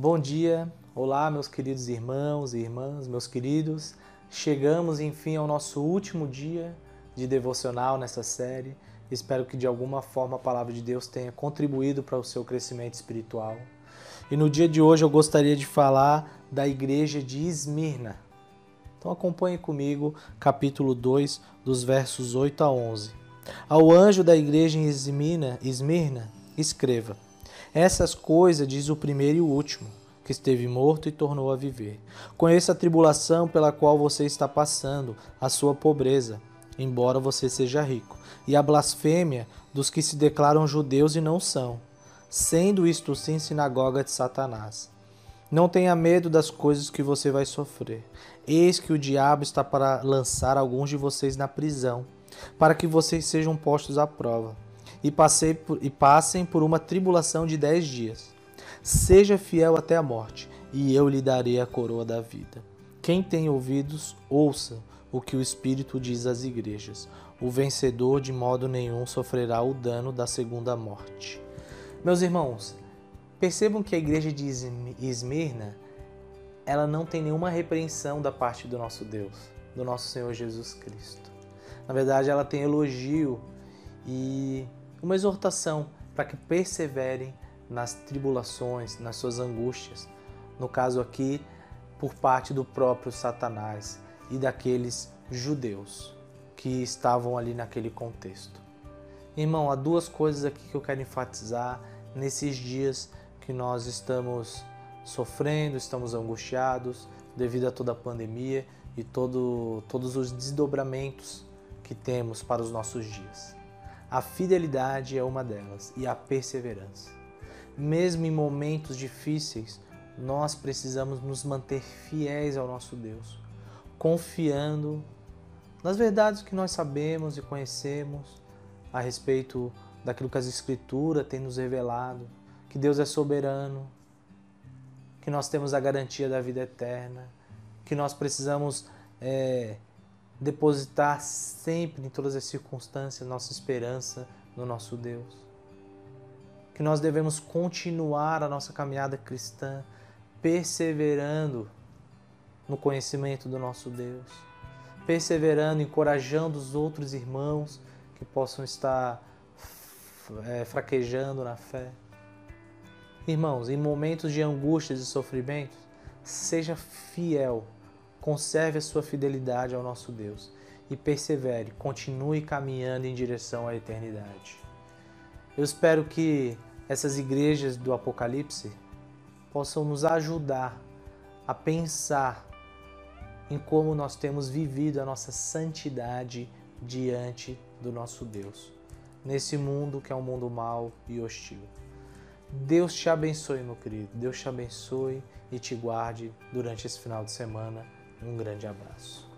Bom dia, olá, meus queridos irmãos e irmãs, meus queridos. Chegamos enfim ao nosso último dia de devocional nessa série. Espero que de alguma forma a palavra de Deus tenha contribuído para o seu crescimento espiritual. E no dia de hoje eu gostaria de falar da igreja de Esmirna. Então acompanhe comigo capítulo 2, dos versos 8 a 11. Ao anjo da igreja em Esmirna, Esmirna escreva: Essas coisas diz o primeiro e o último, que esteve morto e tornou a viver. Conheça a tribulação pela qual você está passando, a sua pobreza, embora você seja rico, e a blasfêmia dos que se declaram judeus e não são, sendo isto sim sinagoga de Satanás. Não tenha medo das coisas que você vai sofrer. Eis que o diabo está para lançar alguns de vocês na prisão, para que vocês sejam postos à prova e, e passem por uma tribulação de dez dias. Seja fiel até a morte, e eu lhe darei a coroa da vida. Quem tem ouvidos, ouça o que o Espírito diz às igrejas. O vencedor de modo nenhum sofrerá o dano da segunda morte. Meus irmãos, percebam que a igreja de Esmirna ela não tem nenhuma repreensão da parte do nosso Deus, do nosso Senhor Jesus Cristo. Na verdade, ela tem elogio e uma exortação para que perseverem nas tribulações, nas suas angústias. No caso aqui, por parte do próprio Satanás e daqueles judeus que estavam ali naquele contexto. Irmão, há duas coisas aqui que eu quero enfatizar nesses dias que nós estamos sofrendo, estamos angustiados devido a toda a pandemia e todo, todos os desdobramentos que temos para os nossos dias. A fidelidade é uma delas e a perseverança. Mesmo em momentos difíceis, nós precisamos nos manter fiéis ao nosso Deus, confiando nas verdades que nós sabemos e conhecemos a respeito daquilo que as Escrituras têm nos revelado, que Deus é soberano, que nós temos a garantia da vida eterna, que nós precisamos é, depositar sempre, em todas as circunstâncias, nossa esperança no nosso Deus. Que nós devemos continuar a nossa caminhada cristã, perseverando no conhecimento do nosso Deus, perseverando, encorajando os outros irmãos que possam estar é, fraquejando na fé. Irmãos, em momentos de angústias e sofrimentos, seja fiel Conserve a sua fidelidade ao nosso Deus e persevere, continue caminhando em direção à eternidade. Eu espero que essas igrejas do Apocalipse possam nos ajudar a pensar em como nós temos vivido a nossa santidade diante do nosso Deus, nesse mundo que é um mundo mau e hostil. Deus te abençoe, meu querido. Deus te abençoe e te guarde durante esse final de semana um grande abraço.